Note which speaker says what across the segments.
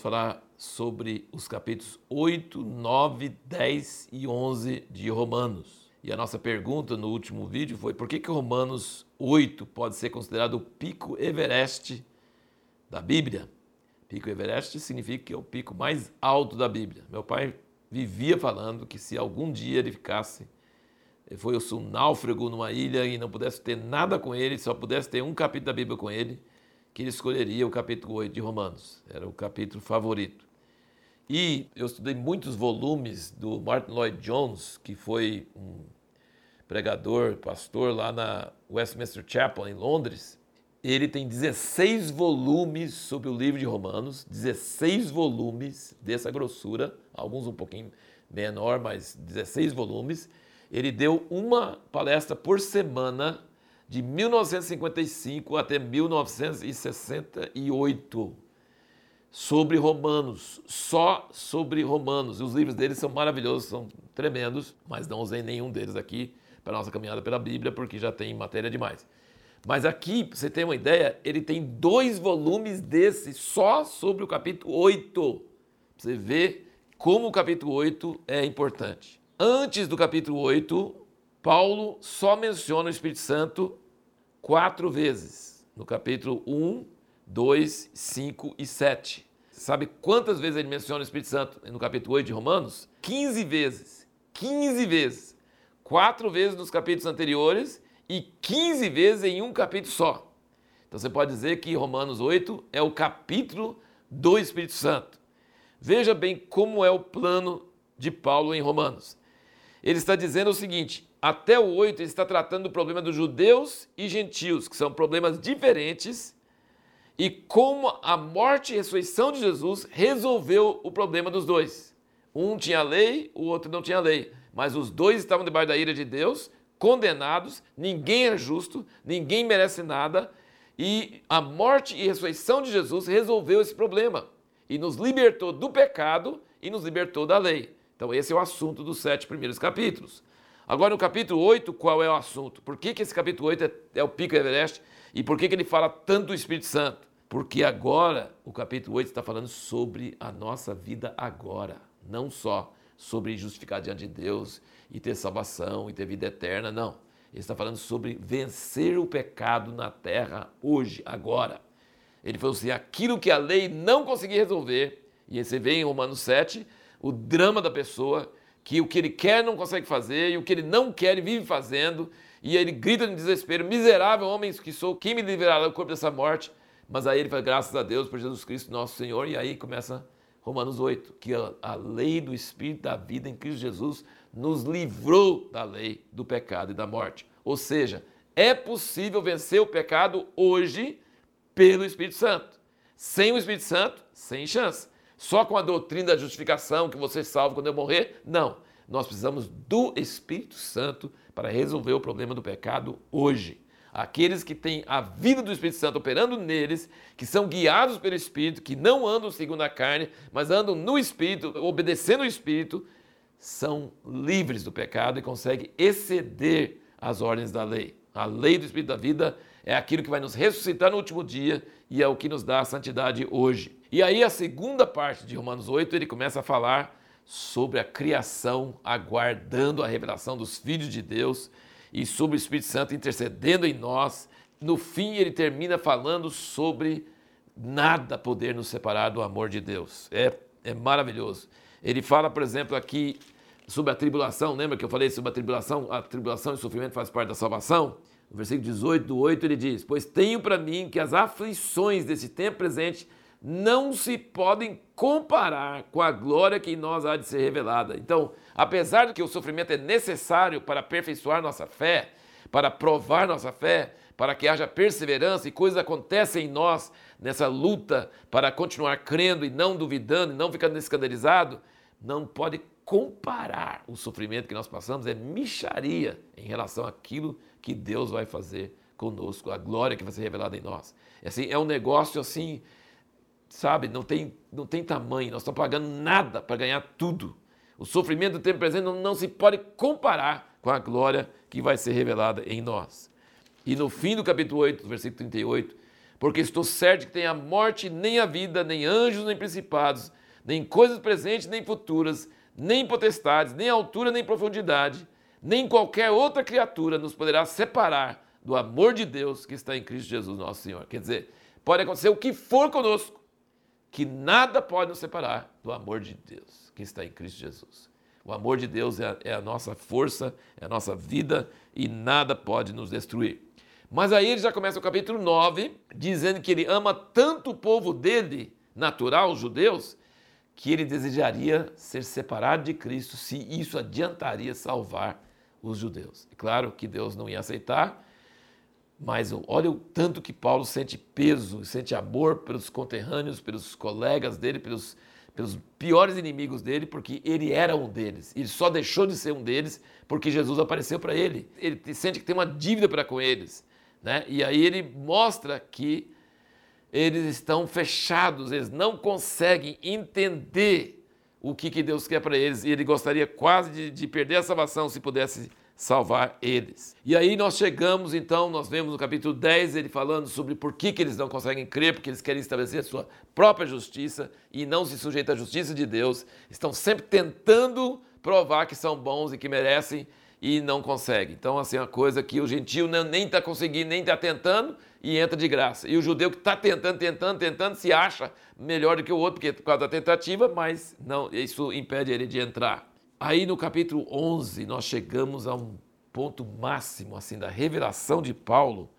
Speaker 1: falar sobre os capítulos 8, 9, 10 e 11 de Romanos. E a nossa pergunta no último vídeo foi por que, que Romanos 8 pode ser considerado o pico Everest da Bíblia? Pico Everest significa que é o pico mais alto da Bíblia. Meu pai vivia falando que se algum dia ele ficasse, foi um náufrago numa ilha e não pudesse ter nada com ele, só pudesse ter um capítulo da Bíblia com ele, que ele escolheria o capítulo 8 de Romanos. Era o capítulo favorito. E eu estudei muitos volumes do Martin Lloyd Jones, que foi um pregador, pastor lá na Westminster Chapel, em Londres. Ele tem 16 volumes sobre o livro de Romanos, 16 volumes dessa grossura, alguns um pouquinho menor, mas 16 volumes. Ele deu uma palestra por semana de 1955 até 1968 sobre Romanos, só sobre Romanos. E os livros dele são maravilhosos, são tremendos, mas não usei nenhum deles aqui para nossa caminhada pela Bíblia, porque já tem matéria demais. Mas aqui, para você ter uma ideia, ele tem dois volumes desse só sobre o capítulo 8. Para você ver como o capítulo 8 é importante. Antes do capítulo 8, Paulo só menciona o Espírito Santo quatro vezes, no capítulo 1, 2, 5 e 7. Sabe quantas vezes ele menciona o Espírito Santo no capítulo 8 de Romanos? 15 vezes. 15 vezes. Quatro vezes nos capítulos anteriores e 15 vezes em um capítulo só. Então você pode dizer que Romanos 8 é o capítulo do Espírito Santo. Veja bem como é o plano de Paulo em Romanos. Ele está dizendo o seguinte: até o 8 ele está tratando do problema dos judeus e gentios, que são problemas diferentes, e como a morte e ressurreição de Jesus resolveu o problema dos dois. Um tinha lei, o outro não tinha lei, mas os dois estavam debaixo da ira de Deus, condenados, ninguém é justo, ninguém merece nada, e a morte e ressurreição de Jesus resolveu esse problema e nos libertou do pecado e nos libertou da lei. Então, esse é o assunto dos sete primeiros capítulos. Agora, no capítulo 8, qual é o assunto? Por que, que esse capítulo 8 é, é o pico Everest? E por que, que ele fala tanto do Espírito Santo? Porque agora, o capítulo 8 está falando sobre a nossa vida agora. Não só sobre justificar diante de Deus e ter salvação e ter vida eterna, não. Ele está falando sobre vencer o pecado na terra hoje, agora. Ele falou assim: aquilo que a lei não conseguia resolver, e você vê em Romanos 7 o drama da pessoa que o que ele quer não consegue fazer e o que ele não quer ele vive fazendo. E ele grita no desespero: Miserável homem que sou, quem me livrará do corpo dessa morte? Mas aí ele fala: Graças a Deus por Jesus Cristo, nosso Senhor. E aí começa Romanos 8, que a, a lei do Espírito da vida em Cristo Jesus nos livrou da lei do pecado e da morte. Ou seja, é possível vencer o pecado hoje pelo Espírito Santo. Sem o Espírito Santo, sem chance. Só com a doutrina da justificação que você salva quando eu morrer? Não. Nós precisamos do Espírito Santo para resolver o problema do pecado hoje. Aqueles que têm a vida do Espírito Santo operando neles, que são guiados pelo Espírito, que não andam segundo a carne, mas andam no Espírito, obedecendo o Espírito, são livres do pecado e conseguem exceder as ordens da lei. A lei do Espírito da vida é aquilo que vai nos ressuscitar no último dia e é o que nos dá a santidade hoje. E aí a segunda parte de Romanos 8, ele começa a falar sobre a criação aguardando a revelação dos filhos de Deus e sobre o Espírito Santo intercedendo em nós. No fim, ele termina falando sobre nada poder nos separar do amor de Deus. É, é maravilhoso. Ele fala, por exemplo, aqui sobre a tribulação. Lembra que eu falei sobre a tribulação? A tribulação e o sofrimento faz parte da salvação? No versículo 18 do 8 ele diz: Pois tenho para mim que as aflições desse tempo presente não se podem comparar com a glória que em nós há de ser revelada. Então, apesar de que o sofrimento é necessário para aperfeiçoar nossa fé, para provar nossa fé, para que haja perseverança e coisas acontecem em nós nessa luta para continuar crendo e não duvidando e não ficando escandalizado, não pode comparar o sofrimento que nós passamos, é micharia em relação àquilo que Deus vai fazer conosco, a glória que vai ser revelada em nós. É, assim, é um negócio assim sabe, não tem, não tem tamanho, nós estamos pagando nada para ganhar tudo. O sofrimento do tempo presente não, não se pode comparar com a glória que vai ser revelada em nós. E no fim do capítulo 8, versículo 38, porque estou certo que tem a morte, nem a vida, nem anjos, nem principados, nem coisas presentes, nem futuras, nem potestades, nem altura, nem profundidade, nem qualquer outra criatura nos poderá separar do amor de Deus que está em Cristo Jesus, nosso Senhor. Quer dizer, pode acontecer o que for conosco, que nada pode nos separar do amor de Deus que está em Cristo Jesus. O amor de Deus é a, é a nossa força, é a nossa vida e nada pode nos destruir. Mas aí ele já começa o capítulo 9, dizendo que ele ama tanto o povo dele, natural, os judeus, que ele desejaria ser separado de Cristo se isso adiantaria salvar os judeus. E claro que Deus não ia aceitar, mas olha o tanto que Paulo sente peso, sente amor pelos conterrâneos, pelos colegas dele, pelos, pelos piores inimigos dele, porque ele era um deles. Ele só deixou de ser um deles porque Jesus apareceu para ele. Ele sente que tem uma dívida para com eles. Né? E aí ele mostra que eles estão fechados, eles não conseguem entender o que, que Deus quer para eles. E ele gostaria quase de, de perder a salvação se pudesse salvar eles. E aí nós chegamos, então, nós vemos no capítulo 10 ele falando sobre por que, que eles não conseguem crer, porque eles querem estabelecer a sua própria justiça e não se sujeitam à justiça de Deus. Estão sempre tentando provar que são bons e que merecem e não conseguem. Então, assim, é uma coisa que o gentil nem está conseguindo, nem está tentando e entra de graça. E o judeu que está tentando, tentando, tentando, se acha melhor do que o outro, porque por causa da tentativa, mas não, isso impede ele de entrar. Aí no capítulo 11 nós chegamos a um ponto máximo assim da revelação de Paulo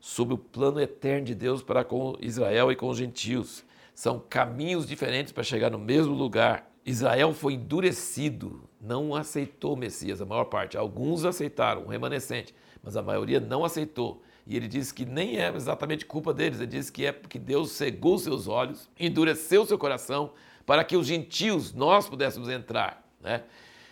Speaker 1: sobre o plano eterno de Deus para com Israel e com os gentios. São caminhos diferentes para chegar no mesmo lugar. Israel foi endurecido, não aceitou o Messias, a maior parte. Alguns aceitaram, um remanescente, mas a maioria não aceitou. E ele diz que nem é exatamente culpa deles, ele diz que é porque Deus cegou seus olhos, endureceu seu coração, para que os gentios, nós pudéssemos entrar. Né?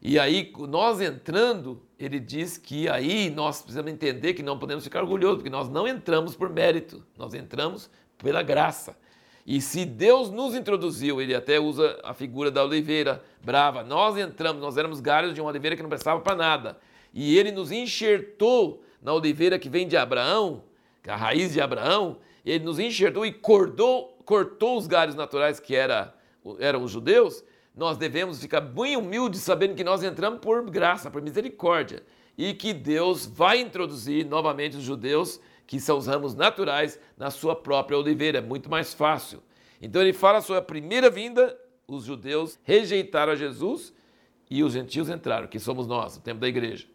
Speaker 1: E aí, nós entrando, ele diz que aí nós precisamos entender que não podemos ficar orgulhosos, porque nós não entramos por mérito, nós entramos pela graça. E se Deus nos introduziu, ele até usa a figura da oliveira brava. Nós entramos, nós éramos galhos de uma oliveira que não prestava para nada. E ele nos enxertou na oliveira que vem de Abraão, que é a raiz de Abraão, ele nos enxertou e cortou, cortou os galhos naturais que era, eram os judeus nós devemos ficar bem humildes sabendo que nós entramos por graça, por misericórdia, e que Deus vai introduzir novamente os judeus, que são os ramos naturais, na sua própria oliveira. É muito mais fácil. Então ele fala sobre a primeira vinda, os judeus rejeitaram a Jesus e os gentios entraram, que somos nós, o tempo da igreja.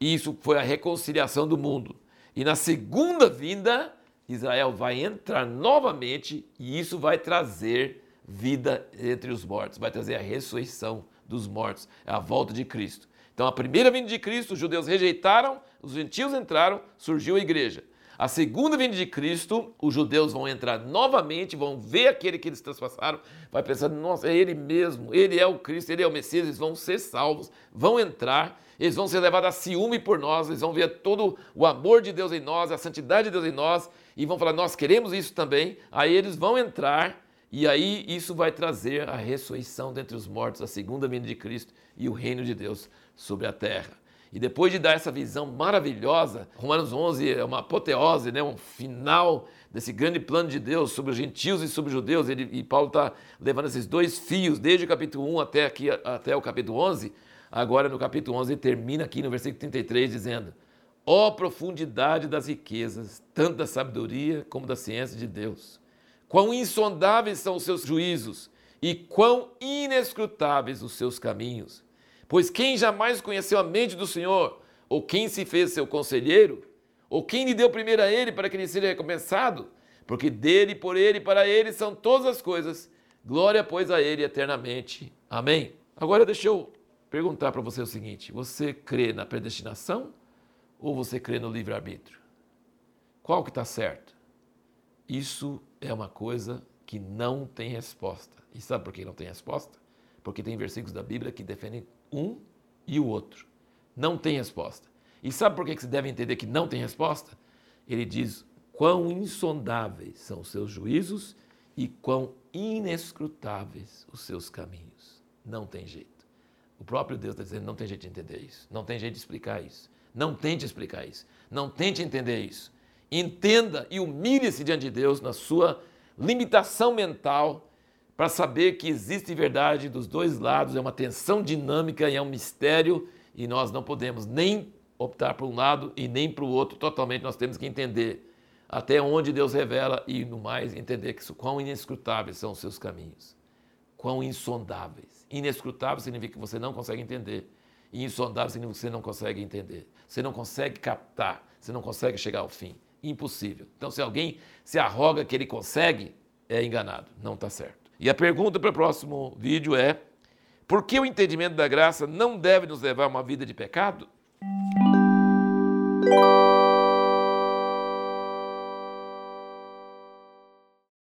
Speaker 1: E isso foi a reconciliação do mundo. E na segunda vinda, Israel vai entrar novamente e isso vai trazer vida entre os mortos, vai trazer a ressurreição dos mortos, a volta de Cristo. Então, a primeira vinda de Cristo, os judeus rejeitaram, os gentios entraram, surgiu a igreja. A segunda vinda de Cristo, os judeus vão entrar novamente, vão ver aquele que eles transpassaram, vai pensar, nossa, é ele mesmo, ele é o Cristo, ele é o Messias, eles vão ser salvos, vão entrar, eles vão ser levados a ciúme por nós, eles vão ver todo o amor de Deus em nós, a santidade de Deus em nós, e vão falar, nós queremos isso também. Aí eles vão entrar e aí isso vai trazer a ressurreição dentre os mortos, a segunda vinda de Cristo e o reino de Deus sobre a terra. E depois de dar essa visão maravilhosa, Romanos 11 é uma apoteose, né, um final desse grande plano de Deus sobre os gentios e sobre os judeus. Ele, e Paulo está levando esses dois fios, desde o capítulo 1 até, aqui, até o capítulo 11. Agora, no capítulo 11, ele termina aqui no versículo 33, dizendo: Ó oh, profundidade das riquezas, tanto da sabedoria como da ciência de Deus Quão insondáveis são os seus juízos e quão inescrutáveis os seus caminhos. Pois quem jamais conheceu a mente do Senhor, ou quem se fez seu conselheiro, ou quem lhe deu primeiro a ele para que lhe seja recompensado? Porque dele, por ele e para ele são todas as coisas. Glória, pois, a ele eternamente. Amém. Agora deixa eu perguntar para você o seguinte: você crê na predestinação ou você crê no livre-arbítrio? Qual que está certo? Isso é uma coisa que não tem resposta. E sabe por que não tem resposta? Porque tem versículos da Bíblia que defendem um e o outro. Não tem resposta. E sabe por que você deve entender que não tem resposta? Ele diz: quão insondáveis são os seus juízos e quão inescrutáveis os seus caminhos. Não tem jeito. O próprio Deus está dizendo: não tem jeito de entender isso. Não tem jeito de explicar isso. Não tente explicar isso. Não tente entender isso. Entenda e humilhe-se diante de Deus na sua limitação mental para saber que existe verdade dos dois lados, é uma tensão dinâmica e é um mistério e nós não podemos nem optar por um lado e nem para o outro totalmente, nós temos que entender até onde Deus revela e, no mais, entender que quão inescrutáveis são os seus caminhos, quão insondáveis. Inescrutável significa que você não consegue entender, e insondável significa que você não consegue entender, você não consegue captar, você não consegue chegar ao fim. Impossível. Então, se alguém se arroga que ele consegue, é enganado, não está certo. E a pergunta para o próximo vídeo é: por que o entendimento da graça não deve nos levar a uma vida de pecado?